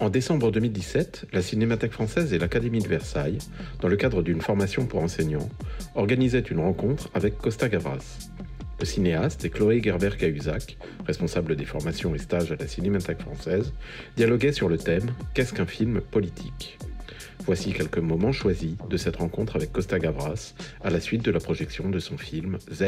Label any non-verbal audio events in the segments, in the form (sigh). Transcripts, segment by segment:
En décembre 2017, la Cinémathèque française et l'Académie de Versailles, dans le cadre d'une formation pour enseignants, organisaient une rencontre avec Costa Gavras. Le cinéaste et Chloé Gerber-Cahuzac, responsable des formations et stages à la Cinémathèque française, dialoguaient sur le thème Qu'est-ce qu'un film politique? Voici quelques moments choisis de cette rencontre avec Costa Gavras à la suite de la projection de son film Z.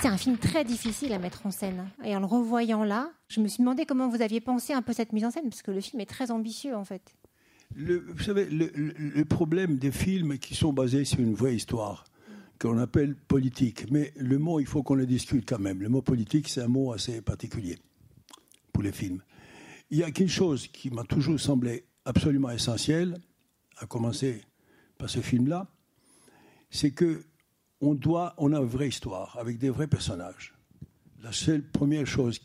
C'est un film très difficile à mettre en scène. Et en le revoyant là, je me suis demandé comment vous aviez pensé un peu cette mise en scène, parce que le film est très ambitieux en fait. Vous savez, le- le problème des films qui sont basés sur une vraie histoire, qu'on appelle politique, mais le mot, il faut qu'on le discute quand même. Le mot politique, c'est un mot assez particulier pour les films. Il y a quelque chose qui m'a toujours semblé absolument essentiel, à commencer par ce film-là, c'est que on doit, on a une vraie histoire avec des vrais personnages. La seule première chose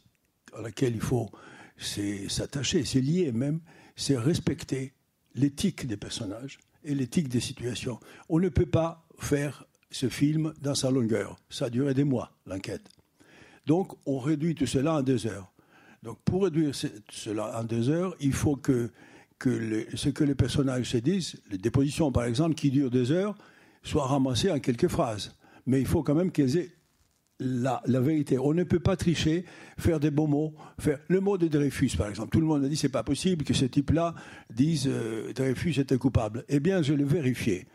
à laquelle il faut s'attacher, c'est lié même, c'est respecter l'éthique des personnages et l'éthique des situations. On ne peut pas faire ce film dans sa longueur. Ça a duré des mois, l'enquête. Donc, on réduit tout cela en deux heures. Donc, pour réduire ce- cela en deux heures, il faut que, ce que les personnages se disent, les dépositions par exemple, qui durent deux heures, soient ramassées en quelques phrases. Mais il faut quand même qu'elles aient la, vérité. On ne peut pas tricher, faire des beaux mots. Faire le mot de Dreyfus, par exemple. Tout le monde a dit c'est pas possible que ce type-là dise euh, Dreyfus était coupable. Eh bien, je l'ai vérifié.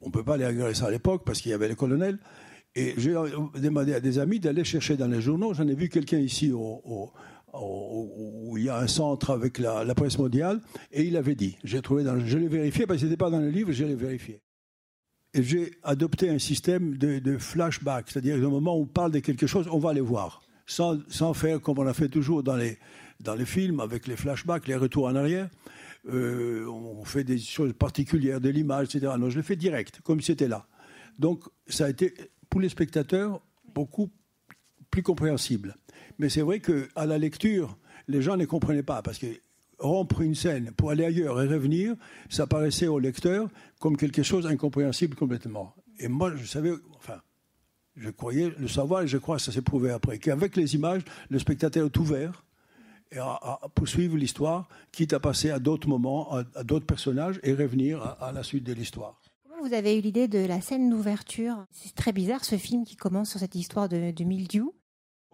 On ne peut pas aller regarder ça à l'époque parce qu'il y avait le colonel. Et j'ai demandé à des amis d'aller chercher dans les journaux. J'en ai vu quelqu'un ici où il y a un centre avec la, la presse mondiale. Et il avait dit. J'ai trouvé dans, je l'ai vérifié parce que ce n'était pas dans le livre, je l'ai vérifié. Et j'ai adopté un système de, de flashback, c'est-à-dire au moment où on parle de quelque chose, on va aller voir, sans, faire comme on a fait toujours dans les, les films, avec les flashbacks, les retours en arrière. Euh, on fait des choses particulières de l'image, etc. Non, je l'ai fait direct, comme c'était là. Donc, ça a été, pour les spectateurs, beaucoup plus compréhensible. Mais c'est vrai qu'à la lecture, les gens ne comprenaient pas, parce que rompre une scène pour aller ailleurs et revenir, ça paraissait au lecteur comme quelque chose d'incompréhensible complètement. Et moi, je savais, enfin, je croyais le savoir, et je crois que ça s'est prouvé après, qu'avec les images, le spectateur est ouvert et à, poursuivre l'histoire, quitte à passer à d'autres moments, à, d'autres personnages, et revenir à, la suite de l'histoire. Vous avez eu l'idée de la scène d'ouverture? C'est très bizarre ce film qui commence sur cette histoire de, de.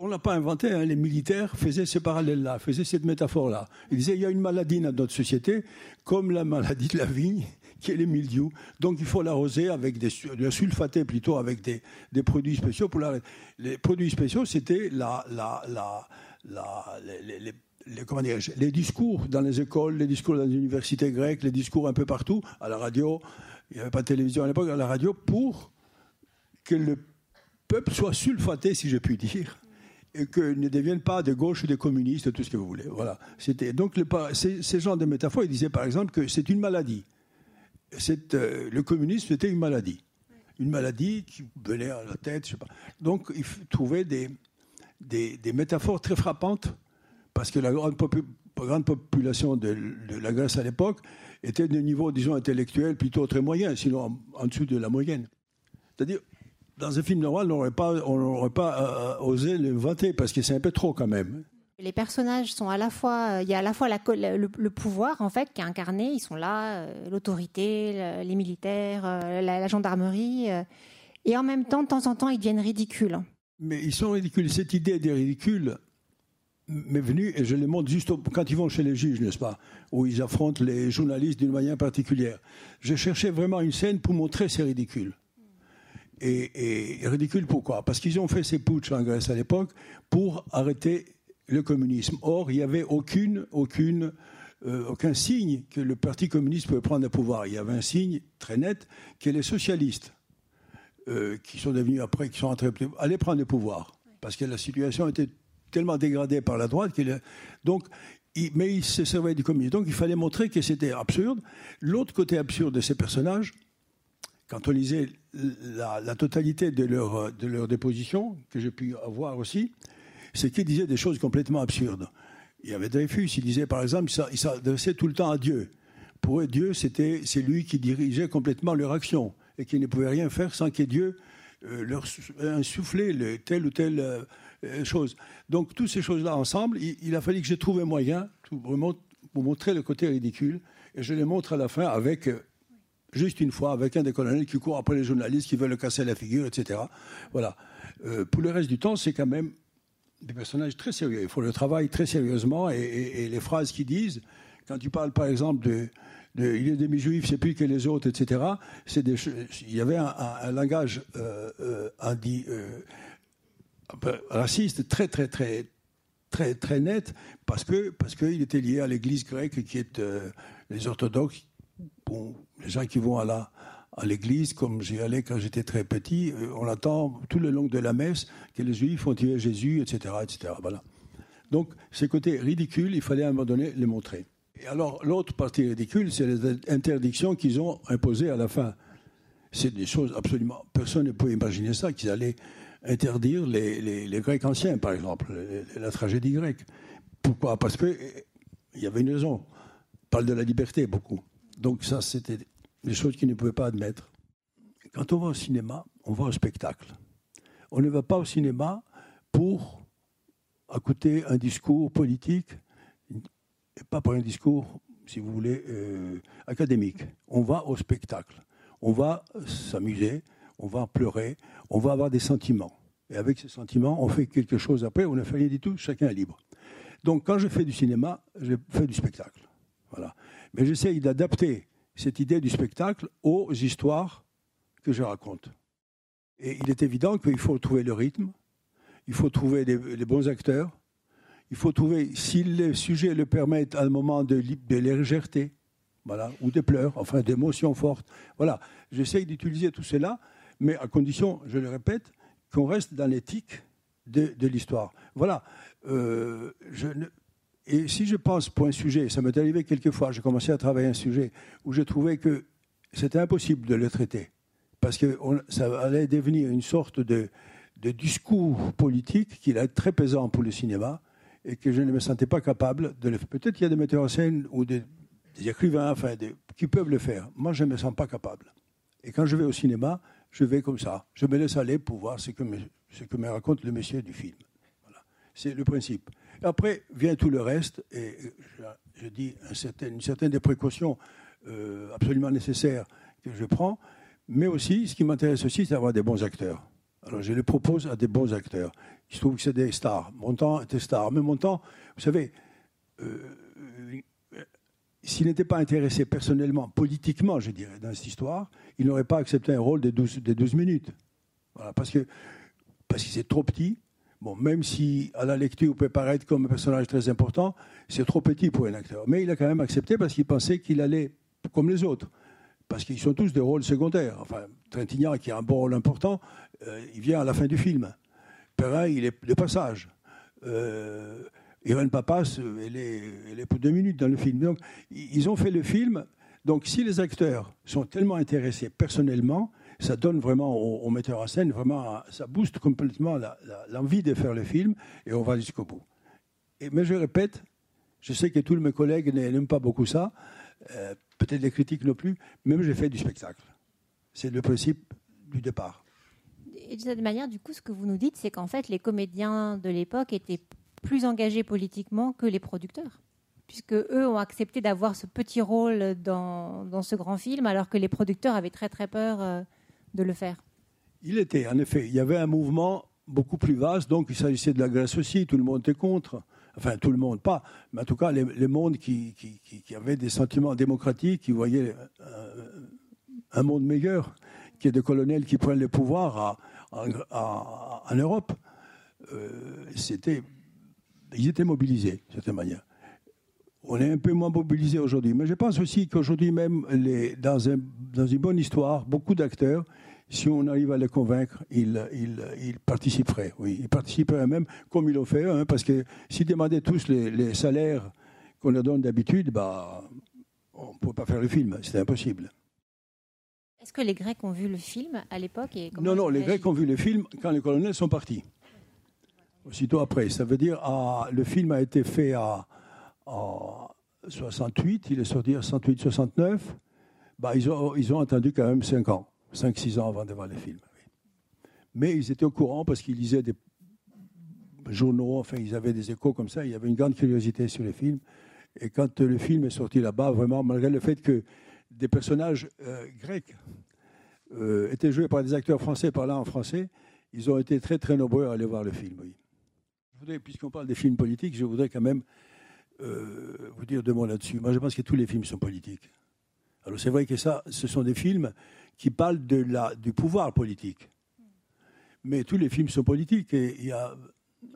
On ne l'a pas inventé, hein. les militaires faisaient ce parallèle-là, faisaient cette métaphore-là. Ils disaient il y a une maladie dans notre société, comme la maladie de la vigne, qui est les mildiou. Donc il faut l'arroser avec des le sulfater plutôt avec des, produits spéciaux. Les produits spéciaux, c'était les, les discours dans les écoles, les discours dans les universités grecques, les discours un peu partout, à la radio. Il n'y avait pas de télévision à l'époque, à la radio, pour que le peuple soit sulfaté, si je puis dire, et que ne deviennent pas de gauche ou des communistes, tout ce que vous voulez. Voilà. C'était donc le ces, genres de métaphores. Ils disaient par exemple que c'est une maladie. Euh, le communisme c'était une maladie, une maladie qui venait à la tête. Donc il trouvaient des, des, métaphores très frappantes parce que la grande, popu- grande population de, de la Grèce à l'époque était de niveau, disons, intellectuel plutôt très moyen, sinon en, en dessous de la moyenne. C'est-à-dire, dans un film normal, on n'aurait pas, on pas euh, osé le voter parce que c'est un peu trop quand même. Les personnages sont à la fois, euh, il y a à la fois la le, le pouvoir en fait qui est incarné, ils sont là, euh, l'autorité, le- les militaires, euh, la, la gendarmerie, euh, et en même temps, de temps en temps, ils deviennent ridicules. Mais ils sont ridicules. Cette idée des ridicules m'est venue, et je les montre juste au- quand ils vont chez les juges, n'est-ce pas, où ils affrontent les journalistes d'une manière particulière. Je cherchais vraiment une scène pour montrer ces ridicules. Et, ridicule pourquoi? Parce qu'ils ont fait ces putsch en Grèce à l'époque pour arrêter le communisme. Or, il n'y avait aucune, aucune, euh, aucun signe que le Parti communiste pouvait prendre le pouvoir. Il y avait un signe très net que les socialistes, euh, qui sont devenus après, qui sont entrés, allaient prendre le pouvoir. Parce que la situation était tellement dégradée par la droite qu'il donc mais ils se servaient du communisme. Donc il fallait montrer que c'était absurde. L'autre côté absurde de ces personnages, quand on lisait la, totalité de leur, de déposition, que j'ai pu avoir aussi, c'est qu'ils disaient des choses complètement absurdes. Il y avait Dreyfus, il disait par exemple, il s'a- il s'adressait tout le temps à Dieu. Pour eux, Dieu, c'était, c'est lui qui dirigeait complètement leur action et qui ne pouvait rien faire sans que Dieu euh, leur insufflait le- telle ou telle euh, chose. Donc, toutes ces choses-là ensemble, il, a fallu que j'ai trouvé un moyen pour montrer le côté ridicule. Et je les montre à la fin avec, euh, juste une fois, avec un des colonels qui court après les journalistes qui veulent le casser la figure, etc. Voilà. Euh, pour le reste du temps, c'est quand même des personnages très sérieux. Ils font le travail très sérieusement et, les phrases qu'ils disent, quand tu parles par exemple de, il est demi-juif, c'est plus que les autres, etc., c'est des, il y avait un, langage euh, euh, indi- euh, un peu raciste très, très, très, très, très net parce que parce qu'il était lié à l'Église grecque qui est euh, les orthodoxes, les gens qui vont à la à l'église, comme j'y allais quand j'étais très petit, euh, on attend tout le long de la messe que les Juifs ont tué Jésus, etc., etc. Voilà. Donc, ces côtés ridicules, il fallait à un moment donné les montrer. Et alors, l'autre partie ridicule, c'est les interdictions qu'ils ont imposées à la fin. C'est des choses absolument. Personne ne peut imaginer ça, qu'ils allaient interdire les, les- les Grecs anciens, par exemple, la tragédie grecque. Pourquoi? Parce qu'il y avait une raison. On parle de la liberté beaucoup. Donc, ça, c'était des choses qu'ils ne pouvaient pas admettre. Quand on va au cinéma, on va au spectacle. On ne va pas au cinéma pour écouter un discours politique, et pas pour un discours, si vous voulez, euh, académique. On va au spectacle. On va s'amuser, on va pleurer, on va avoir des sentiments. Et avec ces sentiments, on fait quelque chose après, on ne fait rien du tout, chacun est libre. Donc quand je fais du cinéma, je fais du spectacle. Mais j'essaye d'adapter cette idée du spectacle aux histoires que je raconte. Et il est évident qu'il faut trouver le rythme, il faut trouver les, bons acteurs, il faut trouver, si les sujets le permettent, un moment de, légèreté, voilà, ou des pleurs, enfin d'émotions fortes. Voilà, j'essaye d'utiliser tout cela, mais à condition, je le répète, qu'on reste dans l'éthique de, de l'histoire. Voilà. Euh, je ne- et si je pense pour un sujet, ça m'est arrivé quelquefois, j'ai commencé à travailler un sujet où je trouvais que c'était impossible de le traiter, parce que ça allait devenir une sorte de, de discours politique qui allait être très pesant pour le cinéma, et que je ne me sentais pas capable de le faire. Peut-être qu'il y a des metteurs en scène ou des, écrivains qui peuvent le faire. Moi, je ne me sens pas capable. Et quand je vais au cinéma, je vais comme ça. Je me laisse aller pour voir ce que me, ce que me raconte le monsieur du film. Voilà. C'est le principe. Après vient tout le reste, et je, dis une certaine des précautions euh, absolument nécessaires que je prends, mais aussi, ce qui m'intéresse aussi, c'est d'avoir des bons acteurs. Alors je les propose à des bons acteurs. Il se trouve que c'est des stars. Mon temps était star. Mais mon temps, vous savez, euh, euh, s'il n'était pas intéressé personnellement, politiquement, je dirais, dans cette histoire, il n'aurait pas accepté un rôle de 12, de 12 minutes. Parce que parce que c'est trop petit. Bon, même si à la lecture peut paraître comme un personnage très important, c'est trop petit pour un acteur. Mais il a quand même accepté parce qu'il pensait qu'il allait comme les autres. Parce qu'ils sont tous des rôles secondaires. Enfin, Trintignant, qui a un bon rôle important, euh, il vient à la fin du film. Perrin, il est de passage. Euh, Irène Papas, euh, elle est, pour deux minutes dans le film. Donc, ils ont fait le film. Donc, si les acteurs sont tellement intéressés personnellement, ça donne vraiment aux, aux metteurs en scène, vraiment, ça booste complètement l'envie de faire le film et on va jusqu'au bout. Et, mais je répète, je sais que tous mes collègues n'aiment pas beaucoup ça, euh, peut-être les critiques non plus, même j'ai fait du spectacle. C'est le principe du départ. Et de cette manière, du coup, ce que vous nous dites, c'est qu'en fait, les comédiens de l'époque étaient plus engagés politiquement que les producteurs, puisque eux ont accepté d'avoir ce petit rôle dans, dans ce grand film, alors que les producteurs avaient très très peur euh, de le faire. Il était, en effet, il y avait un mouvement beaucoup plus vaste, donc il s'agissait de la Grèce aussi, tout le monde était contre. Enfin, tout le monde, pas, mais en tout cas, les, mondes qui, qui, qui- qui avaient des sentiments démocratiques, qui voyaient euh, un monde meilleur, qu'il y ait des colonels qui prennent le pouvoir en Europe. Euh, C'était ils étaient mobilisés, de certaine manière. On est un peu moins mobilisés aujourd'hui. Mais je pense aussi qu'aujourd'hui même, les, dans, un, dans une bonne histoire, beaucoup d'acteurs, si on arrive à les convaincre, ils, ils, ils participeraient. Oui, ils participeraient même comme ils l'ont fait, hein, parce que s'ils demandaient tous les, les salaires qu'on leur donne d'habitude, bah, on ne pouvait pas faire le film. C'était impossible. Est-ce que les Grecs ont vu le film à l'époque Non, non, les Grecs ont vu le film quand les colonels sont partis. Aussitôt après. Ça veut dire, ah, le film a été fait à, à 68, il est sorti à 68-69. Bah, ils, ont, ils ont attendu quand même 5 ans, 5-6 ans avant de voir le film. Mais ils étaient au courant parce qu'ils lisaient des journaux, enfin, ils avaient des échos comme ça. Il y avait une grande curiosité sur le film. Et quand le film est sorti là-bas, vraiment, malgré le fait que des personnages euh, grecs euh, étaient joués par des acteurs français parlant en français, ils ont été très très nombreux à aller voir le film. Oui. Puisqu'on parle des films politiques, je voudrais quand même euh, vous dire deux mots là-dessus. Moi, je pense que tous les films sont politiques. Alors c'est vrai que ça, ce sont des films qui parlent du pouvoir politique. Mais tous les films sont politiques. Et il y a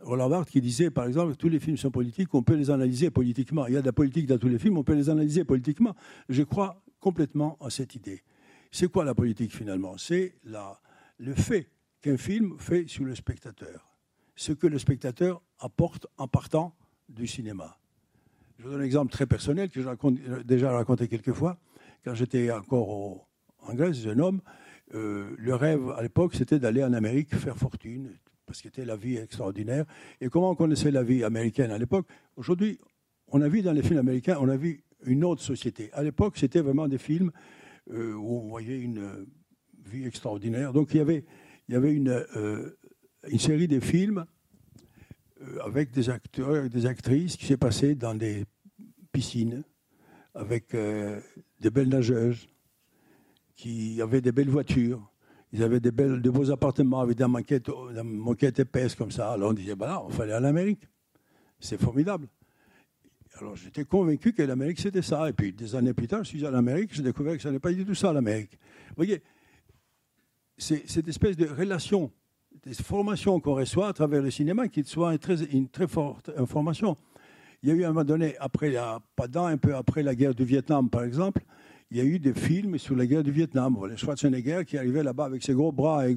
Roland Barthes qui disait, par exemple, tous les films sont politiques, on peut les analyser politiquement. Il y a de la politique dans tous les films, on peut les analyser politiquement. Je crois complètement à cette idée. C'est quoi la politique finalement? C'est le fait qu'un film fait sur le spectateur. Ce que le spectateur apporte en partant du cinéma. Je vous donne un exemple très personnel que j'ai euh, déjà raconté quelques fois. Quand j'étais encore en Grèce, jeune homme, euh, le rêve à l'époque, c'était d'aller en Amérique faire fortune, parce que c'était la vie extraordinaire. Et comment on connaissait la vie américaine à l'époque? Aujourd'hui, on a vu dans les films américains, on a vu une autre société. À l'époque, c'était vraiment des films euh, où on voyait une vie extraordinaire. Donc il y avait, une, série de films avec des acteurs et des actrices qui s'est passé dans des piscines, avec euh, des belles nageuses, qui avaient des belles voitures. Ils avaient des, de beaux appartements avec des moquettes épaisses comme ça. Alors on disait, bah là, on fallait aller en Amérique. C'est formidable. Alors j'étais convaincu que l'Amérique c'était ça. Et puis des années plus tard, je suis allé en Amérique, j'ai découvert que ça n'est pas du tout ça l'Amérique. Vous voyez, c'est cette espèce de relation, des formations qu'on reçoit à travers le cinéma qui soit une très, une très forte information. Il y a eu à un moment donné, après, la- un peu après la guerre du Vietnam par exemple, il y a eu des films sur la guerre du Vietnam. Voilà, Schwarzenegger qui arrivait là-bas avec ses gros bras et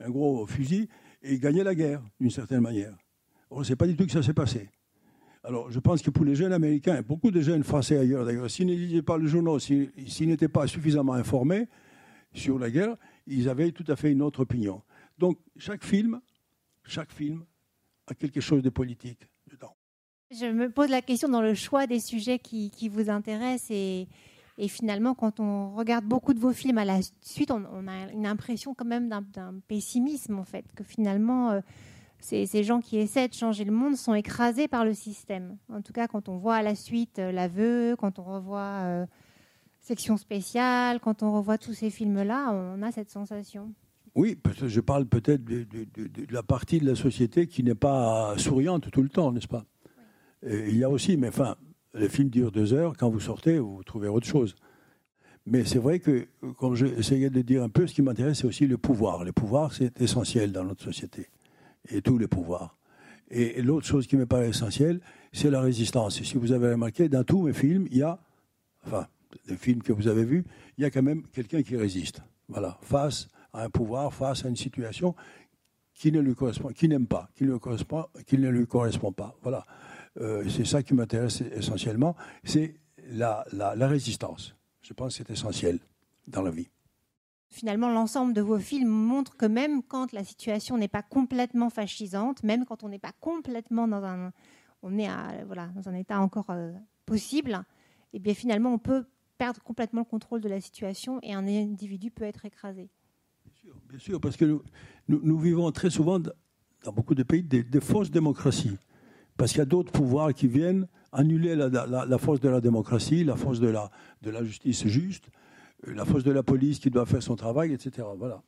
un gros fusil et il gagnait la guerre d'une certaine manière. On ne sait pas du tout que ça s'est passé. Alors, je pense que pour les jeunes Américains, et beaucoup de jeunes Français ailleurs d'ailleurs, s'ils ne lisaient pas le journal, s'ils n'étaient pas suffisamment informés sur la guerre, ils avaient tout à fait une autre opinion. Donc, chaque film, chaque film a quelque chose de politique dedans. Je me pose la question dans le choix des sujets qui, vous intéressent et, finalement, quand on regarde beaucoup de vos films à la suite, on, a une impression quand même d'un- pessimisme en fait, que finalement, euh, ces, ces gens qui essaient de changer le monde sont écrasés par le système. En tout cas, quand on voit à la suite euh, L'aveu, quand on revoit euh, Section spéciale, quand on revoit tous ces films-là, on a cette sensation. Oui, parce que je parle peut-être de, la partie de la société qui n'est pas souriante tout le temps, n'est-ce pas? Il y a aussi, mais enfin, le film dure deux heures, quand vous sortez, vous trouvez autre chose. Mais c'est vrai que, comme j'essayais de dire un peu, ce qui m'intéresse, c'est aussi le pouvoir. Le pouvoir, c'est essentiel dans notre société, et tous les pouvoirs. Et, et l'autre chose qui me paraît essentielle, c'est la résistance. Et si vous avez remarqué, dans tous mes films, il y a, enfin, les films que vous avez vus, il y a quand même quelqu'un qui résiste. Voilà, face un pouvoir, face à une situation qui ne lui correspond, qui n'aime pas, qui lui correspond, qui ne lui correspond pas. Voilà, Euh, c'est ça qui m'intéresse essentiellement, c'est la, la, résistance. Je pense que c'est essentiel dans la vie. Finalement, l'ensemble de vos films montre que même quand la situation n'est pas complètement fascisante, même quand on n'est pas complètement dans un, on est à, voilà, dans un état encore euh, possible, et bien finalement, on peut perdre complètement le contrôle de la situation et un individu peut être écrasé. Bien sûr, parce que nous, nous, nous vivons très souvent, dans beaucoup de pays, des, des fausses démocraties. Parce qu'il y a d'autres pouvoirs qui viennent annuler la, la- la force de la démocratie, la force de la, de la justice juste, euh, la force de la police qui doit faire son travail, etc. Voilà.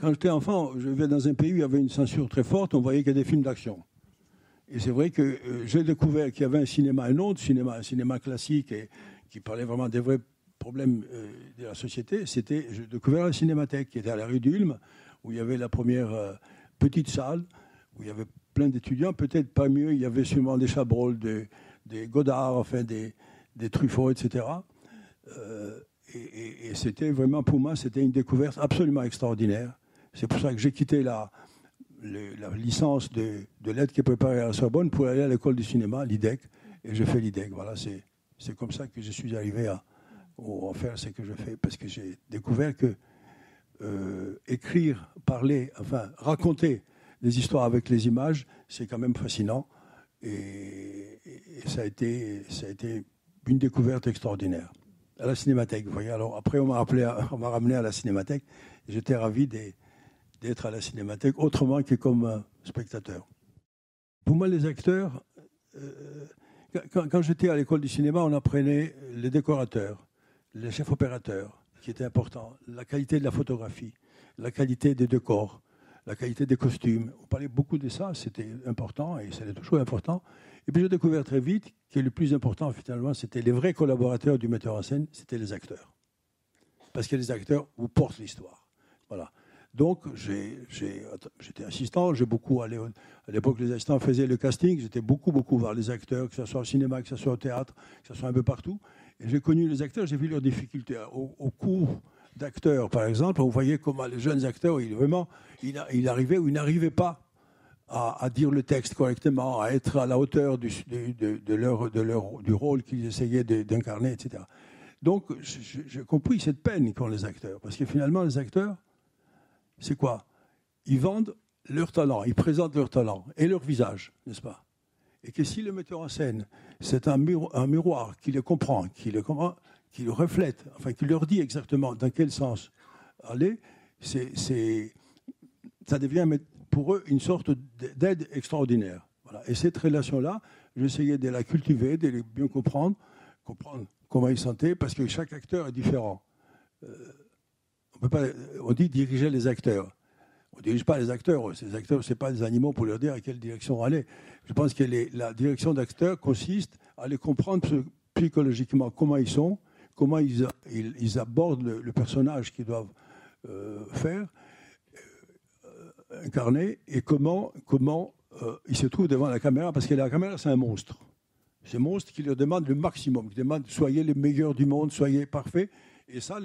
Quand j'étais enfant, je vivais dans un pays où il y avait une censure très forte, on voyait qu'il y a des films d'action. Et c'est vrai que euh, j'ai découvert qu'il y avait un cinéma, un autre cinéma, un cinéma classique et qui parlait vraiment des vrais problèmes euh, de la société. C'était, j'ai découvert la cinémathèque qui était à la rue d'Ulm, où il y avait la première euh, petite salle, où il y avait plein d'étudiants. Peut-être pas mieux, il y avait sûrement des Chabrol, des, des Godard, enfin des, des Truffaut, etc. Euh, et, c'était vraiment, pour moi, c'était une découverte absolument extraordinaire. C'est pour ça que j'ai quitté la, licence de, de lettres qui est préparée à la Sorbonne pour aller à l'école du cinéma, l'IDEC. Et je fais l'IDEC. Voilà, c'est comme ça que je suis arrivé à, au- à faire ce que je fais, parce que j'ai découvert que euh, écrire, parler, enfin raconter des histoires avec les images, c'est quand même fascinant. Et, ça, a été, ça a été une découverte extraordinaire. À la cinémathèque, vous voyez. Alors après, on m'a, on m'a ramené à la cinémathèque. J'étais ravi d'être à la cinémathèque, autrement que comme spectateur. Pour moi, les acteurs, euh, quand j'étais à l'école du cinéma, on apprenait les décorateurs, les chefs opérateurs, qui étaient importants, la qualité de la photographie, la qualité des décors, la qualité des costumes. On parlait beaucoup de ça, c'était important et c'était toujours important. Et puis j'ai découvert très vite que le plus important finalement, c'était les vrais collaborateurs du metteur en scène, c'était les acteurs. Parce que les acteurs vous portent l'histoire. Voilà. Donc j'étais assistant, j'ai beaucoup allé à l'époque les assistants faisaient le casting, j'étais beaucoup beaucoup voir les acteurs, que ce soit au cinéma, que ce soit au théâtre, que ce soit un peu partout. J'ai connu les acteurs, j'ai vu leurs difficultés. Au, cours d'acteurs, par exemple, on voyait comment les jeunes acteurs, ils, vraiment, ils, arrivaient ou ils n'arrivaient pas à, dire le texte correctement, à être à la hauteur du, de, leur, du rôle qu'ils essayaient d'incarner, etc. Donc, j'ai compris cette peine qu'ont les acteurs. Parce que finalement, les acteurs, c'est quoi? Ils vendent leur talent, ils présentent leur talent et leur visage, n'est-ce pas? Et que si le metteur en scène, c'est un, miro- un miroir qui les comprend, qui les comprend, qui le reflète, enfin qui leur dit exactement dans quel sens aller, ça devient pour eux une sorte d'aide extraordinaire. Et cette relation-là, j'essayais de la cultiver, de les bien comprendre, comprendre comment ils sentaient, parce que chaque acteur est différent. Euh, on, peut pas, on dit diriger les acteurs. On ne dirige pas les acteurs. Ces acteurs, ce pas des animaux pour leur dire à quelle direction aller. Je pense que la direction d'acteurs consiste à les comprendre psy- psychologiquement comment ils sont, comment ils, abordent le, personnage qu'ils doivent euh, faire, euh, incarner, et comment, euh, ils se trouvent devant la caméra, parce que la caméra, c'est un monstre. C'est un monstre qui leur demande le maximum, qui demande soyez les meilleurs du monde, soyez parfaits. Et ça,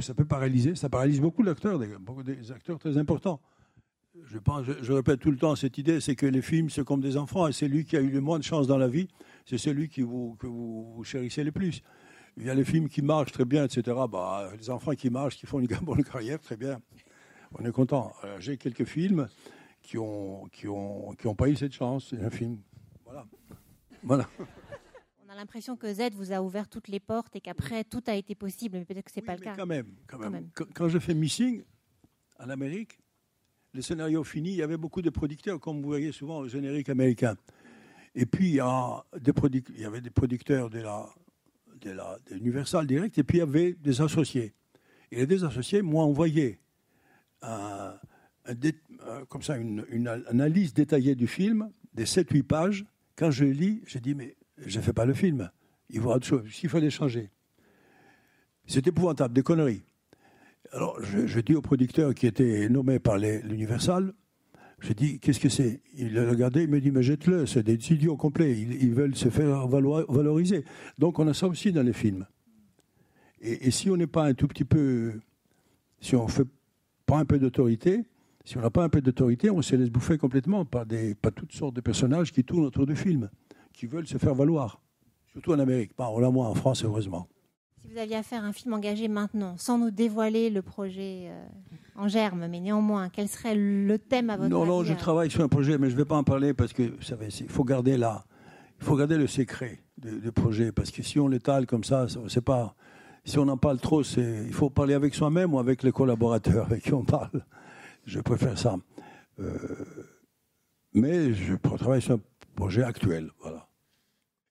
ça peut paralyser, ça paralyse beaucoup d'acteurs, des acteurs très importants. Je, pense, je, je répète tout le temps cette idée, c'est que les films, c'est comme des enfants, et c'est lui qui a eu le moins de chance dans la vie, c'est celui qui vous, que vous, vous chérissez le plus. Il y a les films qui marchent très bien, etc. Bah, les enfants qui marchent, qui font une (laughs) bonne carrière, très bien. On est content. Alors, J'ai quelques films qui ont, qui ont, qui ont pas eu cette chance. C'est un film. Voilà. Voilà. On a l'impression que Z vous a ouvert toutes les portes et qu'après tout a été possible, mais peut-être que c'est Oui, pas le cas. Quand même, quand même. même. Quand, quand je fais Missing en Amérique, le scénario fini, il y avait beaucoup de producteurs, comme vous voyez souvent au générique américain. Et puis, il y, a des il y avait des producteurs de la, de la de Universal Direct, et puis il y avait des associés. Et les associés m'ont envoyé un- comme ça une, analyse détaillée du film, des 7-8 pages. Quand je lis, j'ai dit, mais je ne fais pas le film. Il faut autre chose. Il fallait changer. C'est épouvantable, des conneries. Alors, je, dis au producteur qui était nommé par l'Universal, je dis, qu'est-ce que c'est? Il l'a regardé, il me dit, mais jette-le, c'est des idiots complets, ils, ils veulent se faire valo- valoriser. Donc, on a ça aussi dans les films. Et, si on n'est pas un tout petit peu, si on fait pas un peu d'autorité, si on n'a pas un peu d'autorité, on se laisse bouffer complètement par, des, par toutes sortes de personnages qui tournent autour du film, qui veulent se faire valoir. Surtout en Amérique, pas on moins en France, heureusement. Si vous aviez à faire un film engagé maintenant, sans nous dévoiler le projet euh, en germe, mais néanmoins, quel serait le thème à votre Non, non, avis, je euh, travaille sur un projet, mais je ne vais pas en parler parce que vous savez, il faut garder la, il faut garder le secret du projet, parce que si on l'étale comme ça, on sait pas. Si on en parle trop, c'est, il faut parler avec soi-même ou avec les collaborateurs avec qui on parle. Je préfère ça. Euh, mais je travaille sur un projet actuel, voilà.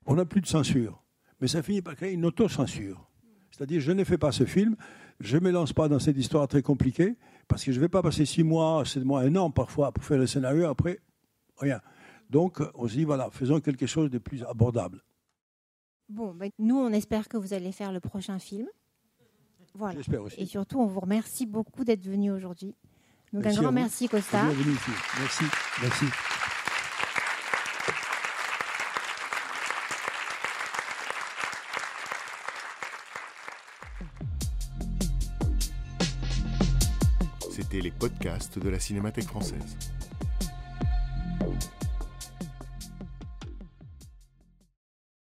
On n'a plus de censure, mais ça finit par créer une autocensure. C'est-à-dire, je ne fais pas ce film, je ne me lance pas dans cette histoire très compliquée, parce que je ne vais pas passer six mois, sept mois, un an parfois pour faire le scénario, après, rien. Donc, on se dit, voilà, faisons quelque chose de plus abordable. Bon, ben, nous, on espère que vous allez faire le prochain film. Voilà. J'espère aussi. Et surtout, on vous remercie beaucoup d'être venu aujourd'hui. Donc, Merci un grand merci, Costa. Bienvenue ici. Merci. Merci. Podcasts de la Cinémathèque française.